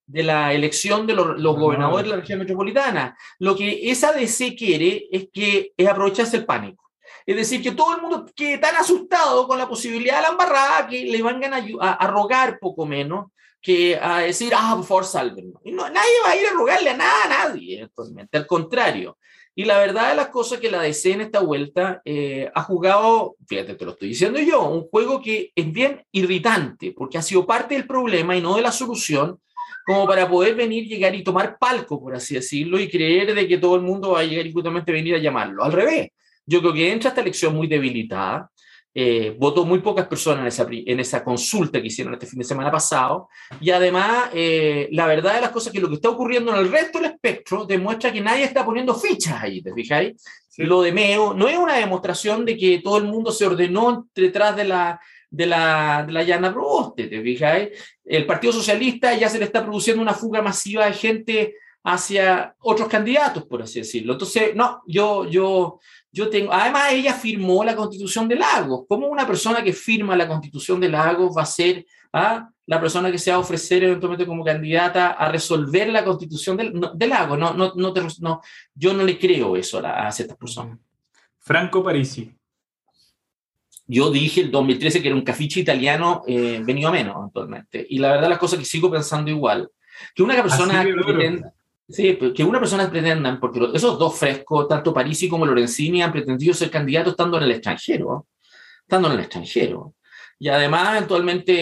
de la elección de los, gobernadores de la región metropolitana. Lo que esa DC quiere es que es aprovecharse el pánico. Es decir, que todo el mundo quede tan asustado con la posibilidad de la embarrada que le van a, a rogar poco menos que a decir, ah, por favor, sálvenme. Y no, nadie va a ir a rogarle a nada a nadie, actualmente, al contrario. Y la verdad de las cosas que la DC en esta vuelta eh, ha jugado, fíjate, te lo estoy diciendo yo, un juego que es bien irritante, porque ha sido parte del problema y no de la solución, como para poder venir, llegar y tomar palco, por así decirlo, y creer de que todo el mundo va a llegar y justamente venir a llamarlo. Al revés, yo creo que entra esta elección muy debilitada, eh, votó muy pocas personas en esa, en esa consulta que hicieron este fin de semana pasado. Y además, eh, la verdad de las cosas es que lo que está ocurriendo en el resto del espectro demuestra que nadie está poniendo fichas ahí, ¿te fijáis? Lo de Meo no es una demostración de que todo el mundo se ordenó detrás de la, de la, de la llana Proboste, ¿te fijáis? El Partido Socialista ya se le está produciendo una fuga masiva de gente hacia otros candidatos, por así decirlo. Entonces, no, yo, yo, yo tengo, además ella firmó la constitución de Lagos. ¿Cómo una persona que firma la constitución de Lagos va a ser ¿ah? la persona que se va a ofrecer eventualmente como candidata a resolver la constitución de, Lagos? No, no, no, no, yo no le creo eso a, a ciertas personas. Franco Parisi. Yo dije el 2013 que era un cafiche italiano eh, venido a menos actualmente. Y la verdad, las cosas que sigo pensando igual. Que una persona que Sí, que una persona pretendan, porque esos dos frescos, tanto Parisi como Lorenzini, han pretendido ser candidatos estando en el extranjero, estando en el extranjero. Y además, eventualmente,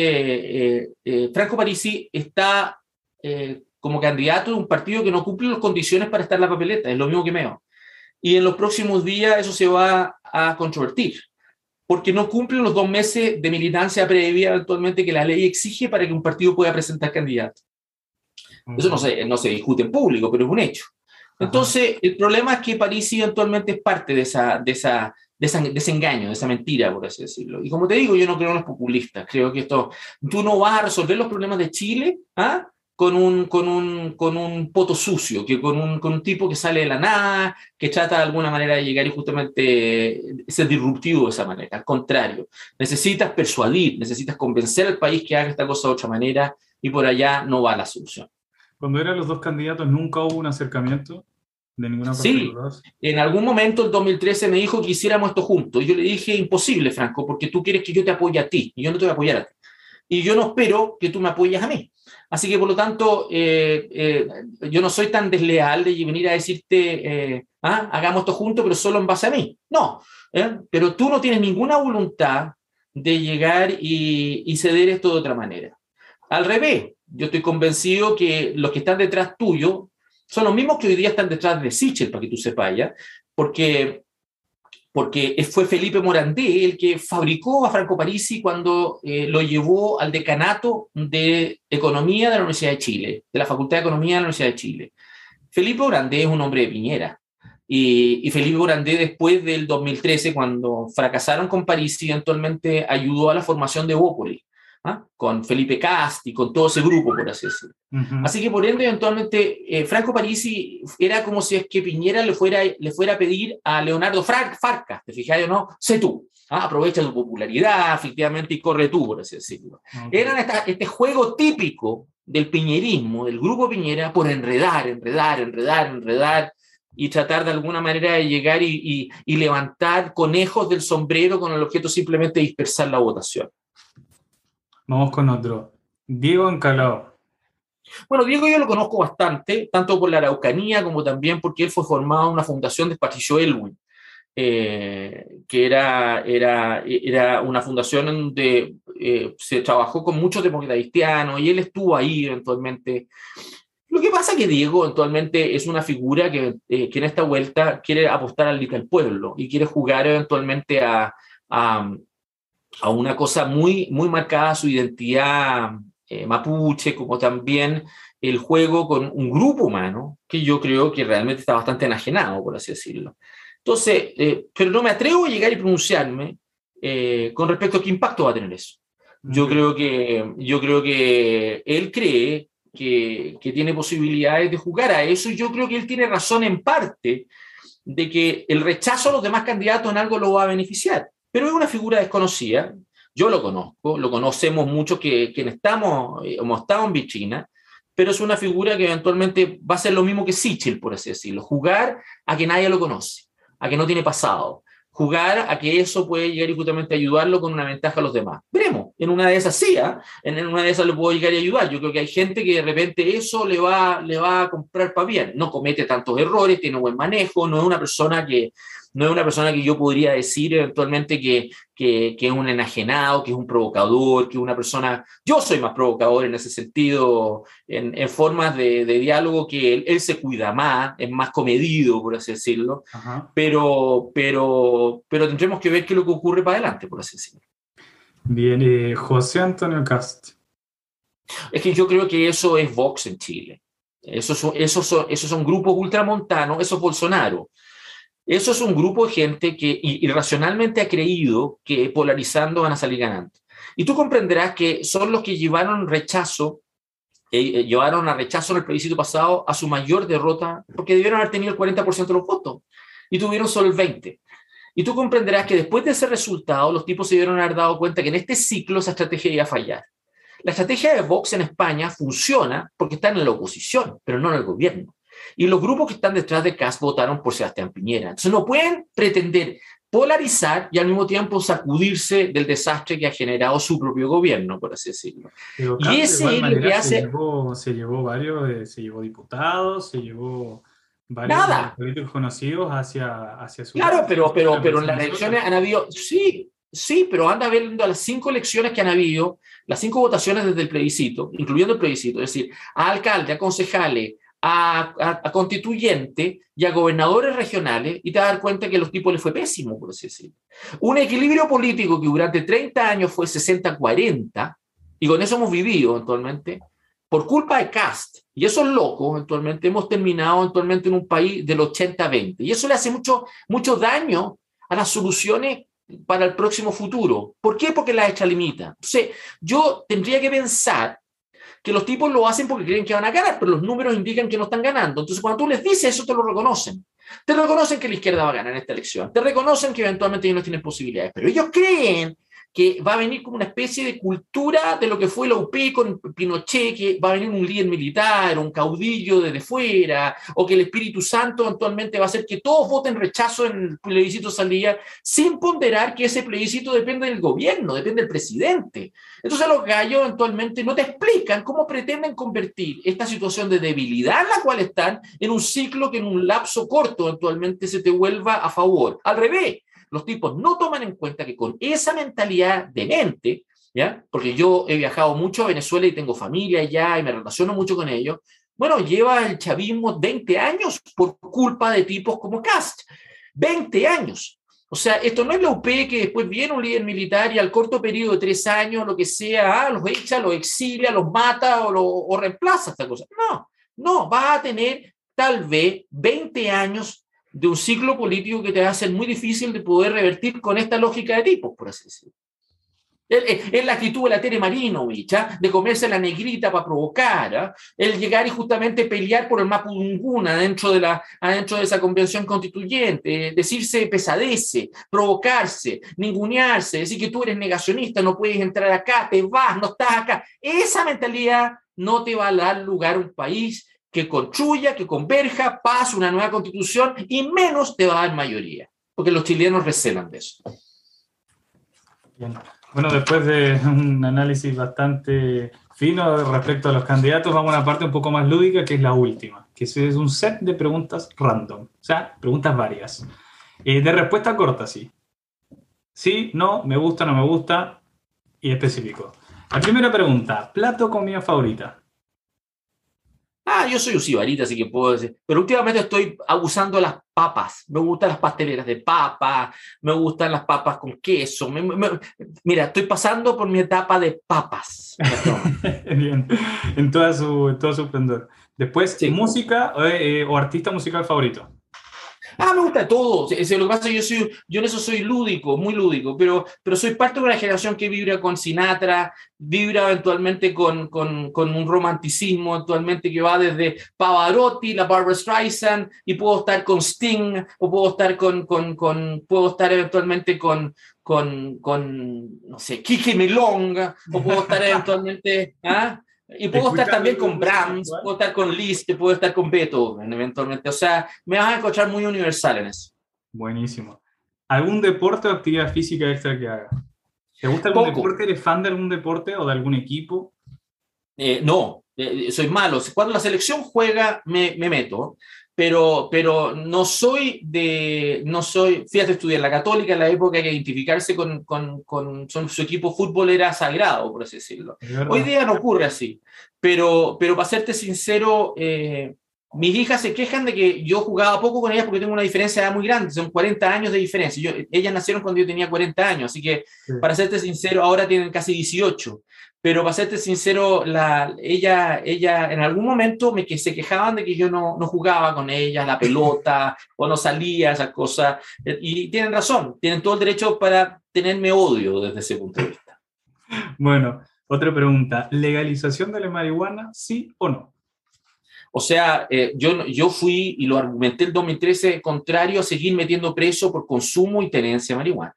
eh, eh, Franco Parisi está eh, como candidato de un partido que no cumple las condiciones para estar en la papeleta, es lo mismo que Meo. Y en los próximos días eso se va a controvertir, porque no cumplen los dos meses de militancia previa eventualmente que la ley exige para que un partido pueda presentar candidato. Eso no se, no se discute en público, pero es un hecho. Entonces, el problema es que París eventualmente es parte de, esa, de, esa, de, ese engaño, de esa mentira, por así decirlo. Y como te digo, yo no creo en los populistas. Creo que esto, tú no vas a resolver los problemas de Chile ¿ah? con, un, con, un, con un poto sucio, que con un, con un tipo que sale de la nada, que trata de alguna manera de llegar y justamente ser disruptivo de esa manera. Al contrario, necesitas persuadir, necesitas convencer al país que haga esta cosa de otra manera y por allá no va la solución cuando eran los dos candidatos, nunca hubo un acercamiento. de ninguna parte sí, en algún momento, el 2013, me dijo que hiciéramos esto juntos. Y yo le dije, imposible, Franco, porque tú quieres que yo te apoye a ti, y yo no te voy a apoyar a ti. Y yo no espero que tú me apoyes a mí. Así que, por lo tanto, eh, eh, yo no soy tan desleal de venir a decirte, eh, ah, hagamos esto juntos, pero solo en base a mí. No, pero tú no tienes ninguna voluntad de llegar y, y ceder esto de otra manera. Al revés, yo estoy convencido que los que están detrás tuyo son los mismos que hoy día están detrás de Sichel, para que tú sepas ya, porque, porque fue Felipe Morandé el que fabricó a Franco Parisi cuando eh, lo llevó al decanato de Economía de la Universidad de Chile, de la Facultad de Economía de la Universidad de Chile. Felipe Morandé es un hombre de Piñera. Y, y, Felipe Morandé, después del 2013, cuando fracasaron con Parisi, eventualmente ayudó a la formación de Bópoli. ¿Ah? con Felipe Casti, con todo ese grupo, por así decirlo. Así que por ende, eventualmente, eh, Franco Parisi era como si es que Piñera le fuera, le fuera a pedir a Leonardo Farca, ¿te fijas o no? Sé tú, ¿ah? aprovecha tu popularidad, efectivamente, y corre tú, por así decirlo. Era este juego típico del piñerismo, del grupo Piñera, por enredar, enredar, enredar, enredar, y tratar de alguna manera de llegar y, y levantar conejos del sombrero con el objeto simplemente de dispersar la votación. Vamos con otro. Diego Encalao. Bueno, Diego yo lo conozco bastante, tanto por la Araucanía como también porque él fue formado en una fundación de Patricio Elwin, eh, que era, era, era una fundación donde eh, se trabajó con muchos demócratas cristianos y él estuvo ahí eventualmente. Lo que pasa es que Diego eventualmente es una figura que, eh, que en esta vuelta quiere apostar al, al pueblo y quiere jugar eventualmente a, a una cosa muy, muy marcada su identidad eh, mapuche, como también el juego con un grupo humano que yo creo que realmente está bastante enajenado, por así decirlo. Entonces, eh, pero no me atrevo a llegar y pronunciarme eh, con respecto a qué impacto va a tener eso. Yo creo que, yo creo que él cree que, que, tiene posibilidades de jugar a eso y yo creo que él tiene razón en parte de que el rechazo a los demás candidatos en algo lo va a beneficiar pero es una figura desconocida. Yo lo conozco, lo conocemos mucho que, quienes estamos, eh, hemos estado en Vichina, pero es una figura que eventualmente va a ser lo mismo que Sichel, por así decirlo, jugar a que nadie lo conoce, a que no tiene pasado, jugar a que eso puede llegar y justamente ayudarlo con una ventaja a los demás. Veremos, en una de esas sí, ¿ah? en una de esas lo puedo llegar y ayudar. Yo creo que hay gente que de repente eso le va, le va a comprar para bien, no comete tantos errores, tiene buen manejo, no es una persona que no es una persona que yo podría decir eventualmente que, que, que, es un enajenado, que es un provocador, que es una persona... Yo soy más provocador en ese sentido, en, en formas de, de, diálogo que él, él, se cuida más, es más comedido, por así decirlo, pero, pero, pero tendremos que ver qué es lo que ocurre para adelante, por así decirlo. Bien, eh, José Antonio Cast. Es que yo creo que eso es Vox en Chile. Esos son, esos son, esos son grupos ultramontanos, eso es Bolsonaro. Eso es un grupo de gente que irracionalmente ha creído que polarizando van a salir ganando. Y tú comprenderás que son los que llevaron rechazo, eh, llevaron a rechazo en el plebiscito pasado a su mayor derrota, porque debieron haber tenido el 40% de los votos y tuvieron solo el 20%. Y tú comprenderás que después de ese resultado, los tipos se dieron haber dado cuenta que en este ciclo esa estrategia iba a fallar. La estrategia de Vox en España funciona porque está en la oposición, pero no en el gobierno. Y los grupos que están detrás de CAS votaron por Sebastián Piñera. Entonces no pueden pretender polarizar y al mismo tiempo sacudirse del desastre que ha generado su propio gobierno, por así decirlo. y ese es lo que hace... Se llevó, se llevó varios, eh, se llevó diputados, se llevó varios Nada. políticos conocidos hacia, hacia su... Claro, pero, pero, pero en las elecciones han habido... Sí, sí, pero anda viendo las cinco elecciones que han habido, las cinco votaciones desde el plebiscito, incluyendo el plebiscito, es decir, a alcalde, a concejales, a, a, constituyente y a gobernadores regionales y te vas dar cuenta que los tipos les fue pésimo, por así. Un equilibrio político que durante 30 años fue 60-40 y con eso hemos vivido actualmente por culpa de Cast. Y eso es loco, eventualmente hemos terminado actualmente en un país del 80-20. Y eso le hace mucho, mucho daño a las soluciones para el próximo futuro. ¿Por qué? Porque la limita Entonces, yo tendría que pensar que los tipos lo hacen porque creen que van a ganar, pero los números indican que no están ganando. Entonces, cuando tú les dices eso, te lo reconocen. Te reconocen que la izquierda va a ganar en esta elección. Te reconocen que eventualmente ellos no tienen posibilidades, pero ellos creen que va a venir como una especie de cultura de lo que fue la UP con Pinochet, que va a venir un líder militar, un caudillo desde fuera, o que el Espíritu Santo eventualmente va a hacer que todos voten rechazo en el plebiscito salida, sin ponderar que ese plebiscito depende del gobierno, depende del presidente. Entonces los gallos eventualmente no te explican cómo pretenden convertir esta situación de debilidad en la cual están en un ciclo que en un lapso corto eventualmente se te vuelva a favor. Al revés, los tipos no toman en cuenta que con esa mentalidad de mente, ¿ya? porque yo he viajado mucho a Venezuela y tengo familia allá y me relaciono mucho con ellos, bueno, lleva el chavismo 20 años por culpa de tipos como Cast. 20 años. O sea, esto no es la UP que después viene un líder militar y al corto periodo de tres años, lo que sea, ah, los echa, los exilia, los mata o, lo, o reemplaza esta cosa. No, no, va a tener tal vez 20 años de un ciclo político que te va a ser muy difícil de poder revertir con esta lógica de tipos, por así decirlo. Es la actitud de la Tere Marinovich, ¿ah? de comerse la negrita para provocar, ¿ah? el llegar y justamente pelear por el Mapudunguna dentro de, la, adentro de esa convención constituyente, decirse pesadece, provocarse, ningunearse, decir que tú eres negacionista, no puedes entrar acá, te vas, no estás acá. Esa mentalidad no te va a dar lugar a un país que construya, que converja, pase una nueva constitución y menos te va a dar mayoría, porque los chilenos recelan de eso. Bueno, después de un análisis bastante fino respecto a los candidatos, vamos a una parte un poco más lúdica, que es la última, que es un set de preguntas random, o sea, preguntas varias. Eh, de respuesta corta, sí. Sí, no, me gusta, no me gusta, y específico. La primera pregunta, plato comida favorita. Ah, yo soy usibarita, así que puedo decir. Pero últimamente estoy abusando de las papas. Me gustan las pasteleras de papa, me gustan las papas con queso. mira, estoy pasando por mi etapa de papas. Bien, en toda su, todo su esplendor. Después, música eh, o artista musical favorito. Ah, me gusta todo. lo que pasa es que yo, soy, yo en eso soy lúdico, muy lúdico, pero, pero soy parte de una generación que vibra con Sinatra, vibra eventualmente con, con, con un romanticismo, actualmente que va desde Pavarotti, la Barbara Streisand, y puedo estar con Sting, o puedo estar con, con, con puedo estar eventualmente con, con, con, no sé, Kike Melonga, o puedo estar eventualmente, ¿ah? Y puedo estar también con Brahms, puedo estar con Liszt, puedo estar con Beethoven eventualmente. O sea, me vas a encontrar muy universal en eso. Buenísimo. ¿Algún deporte o actividad física extra que haga? ¿Te gusta algún deporte? ¿Eres fan de algún deporte o de algún equipo? Eh, no, eh, soy malo. Cuando la selección juega, me, me meto pero, pero no soy de, no soy, fíjate, estudié en la católica en la época que identificarse con, con, con su equipo fútbol era sagrado, por así decirlo. Hoy día no ocurre así, pero, pero para serte sincero, eh, mis hijas se quejan de que yo jugaba poco con ellas porque tengo una diferencia muy grande, son 40 años de diferencia. Yo, ellas nacieron cuando yo tenía 40 años, así que para serte sincero, ahora tienen casi 18 pero para serte sincero, la, ella, ella en algún momento me que se quejaban de que yo no, no jugaba con ella la pelota o no salía, esas cosas. Y tienen razón, tienen todo el derecho para tenerme odio desde ese punto de vista. Bueno, otra pregunta, ¿legalización de la marihuana, sí o no? O sea, eh, yo, yo fui y lo argumenté el 2013 contrario a seguir metiendo preso por consumo y tenencia de marihuana.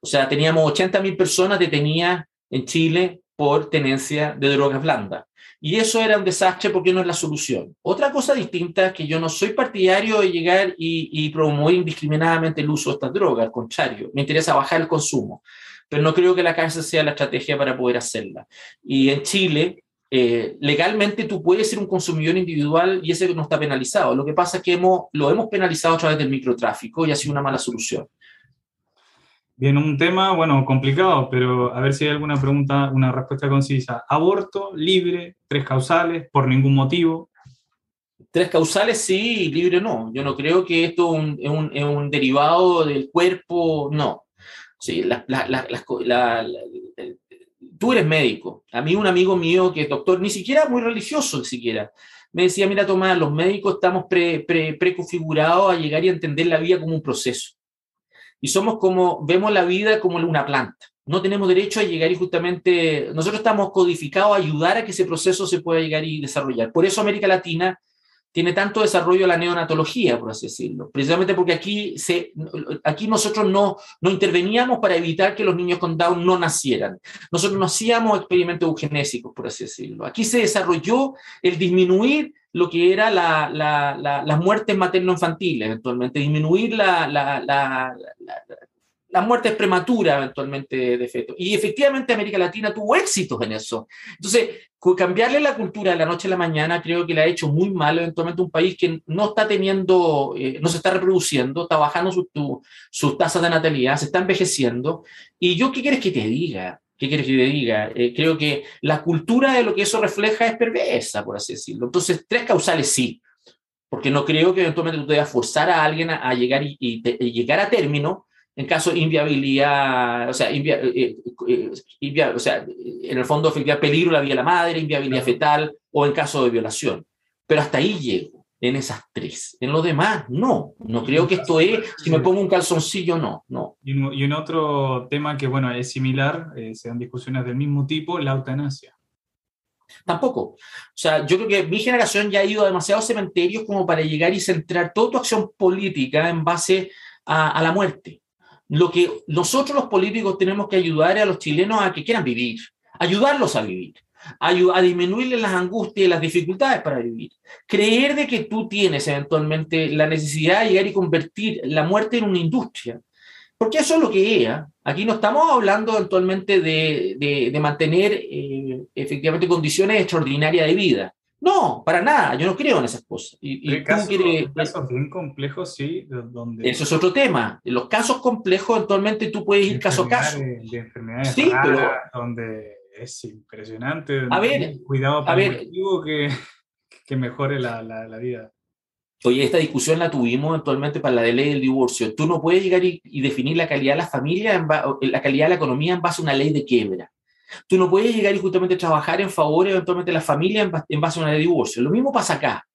O sea, teníamos 80.000 personas detenidas en Chile por tenencia de drogas blandas. Y eso era un desastre porque no es la solución. Otra cosa distinta es que yo no soy partidario de llegar y, promover indiscriminadamente el uso de estas drogas, al contrario, me interesa bajar el consumo, pero no creo que la cárcel sea la estrategia para poder hacerla. Y en Chile, eh, legalmente tú puedes ser un consumidor individual y ese no está penalizado. Lo que pasa es que hemos, lo hemos penalizado a través del microtráfico y ha sido una mala solución. Bien, un tema, bueno, complicado, pero a ver si hay alguna pregunta, una respuesta concisa. Aborto, libre, tres causales, por ningún motivo. Tres causales sí, libre no. Yo no creo que esto es un, derivado del cuerpo, no. Sí, tú eres médico. A mí un amigo mío que es doctor, ni siquiera muy religioso, ni siquiera, me decía, mira Tomás, los médicos estamos pre, pre, preconfigurados a llegar y entender la vida como un proceso y somos como, vemos la vida como una planta. No tenemos derecho a llegar y justamente, nosotros estamos codificados a ayudar a que ese proceso se pueda llegar y desarrollar. Por eso América Latina tiene tanto desarrollo la neonatología, por así decirlo, precisamente porque aquí, se, aquí nosotros no, no interveníamos para evitar que los niños con Down no nacieran. Nosotros no hacíamos experimentos eugenésicos, por así decirlo. Aquí se desarrolló el disminuir lo que era la, la, la, las muertes materno-infantiles, eventualmente, disminuir la, las muertes prematuras eventualmente de feto. Y efectivamente América Latina tuvo éxitos en eso. Entonces, cambiarle la cultura de la noche a la mañana creo que le ha hecho muy mal eventualmente un país que no está teniendo, eh, no se está reproduciendo, está bajando sus tasas de natalidad, se está envejeciendo. Y yo, ¿qué quieres que te diga? ¿Qué quieres que te diga? Eh, creo que la cultura de lo que eso refleja es perversa, por así decirlo. Entonces, tres causales sí, porque no creo que eventualmente tú debas forzar a alguien a, llegar y, y llegar a término en caso de inviabilidad, o sea, eh, eh, o sea, en el fondo efectivamente peligro la vida de la madre, inviabilidad fetal o en caso de violación. Pero hasta ahí llego, en esas tres. En lo demás, no. No creo que esto es, si me pongo un calzoncillo, no. no. Y, un, otro tema que, bueno, es similar, eh, se dan discusiones del mismo tipo, la eutanasia. Tampoco. O sea, yo creo que mi generación ya ha ido a demasiados cementerios como para llegar y centrar toda tu acción política en base a la muerte lo que nosotros los políticos tenemos que ayudar a los chilenos a que quieran vivir, ayudarlos a vivir, a, disminuirles las angustias y las dificultades para vivir. Creer de que tú tienes eventualmente la necesidad de llegar y convertir la muerte en una industria. Porque eso es lo que es. Aquí no estamos hablando eventualmente de, mantener eh, efectivamente condiciones extraordinarias de vida. No, para nada, yo no creo en esas cosas. Y, y casos, casos bien complejos, sí, donde... Eso es otro tema. En los casos complejos, actualmente tú puedes ir caso a caso. De enfermedades sí, pero... donde es impresionante. A ver, cuidado a ver, que, que mejore la, la, la, vida. Oye, esta discusión la tuvimos actualmente para la de ley del divorcio. Tú no puedes llegar y, y definir la calidad de la familia, en la calidad de la economía en base a una ley de quiebra. Tú no puedes llegar y justamente trabajar en favor eventualmente de la familia en base a una de divorcio. Lo mismo pasa acá.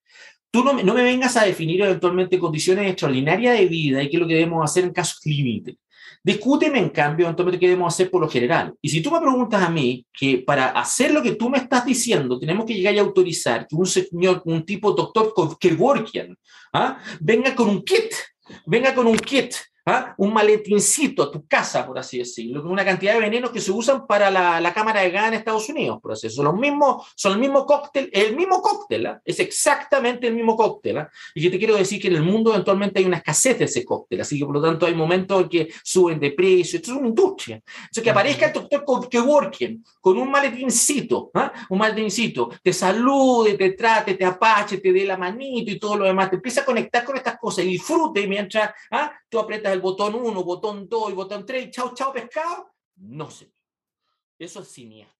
Tú no, no me vengas a definir eventualmente condiciones extraordinarias de vida y qué es lo que debemos hacer en casos límites. Discúteme, en cambio, eventualmente qué debemos hacer por lo general. Y si tú me preguntas a mí que para hacer lo que tú me estás diciendo, tenemos que llegar y autorizar que un señor, un tipo doctor Kevorkian, ¿ah? venga con un kit, venga con un kit ¿Ah? un maletincito a tu casa, por así decirlo, con una cantidad de venenos que se usan para la, la cámara de gas en Estados Unidos, por así decirlo. Son los mismos, son el mismo cóctel, el mismo cóctel, ¿ah? es exactamente el mismo cóctel. ¿ah? Y yo te quiero decir que en el mundo eventualmente hay una escasez de ese cóctel, así que por lo tanto hay momentos en que suben de precio, esto es una industria. Entonces que aparezca el doctor Kevorkian con un maletincito, un maletincito, te salude, te trate, te apache, te dé la manito y todo lo demás, te empieza a conectar con estas cosas y disfrute mientras tú apretas el botón 1, botón 2 y botón 3 chao, chao pescado, no sé. Eso es siniestro.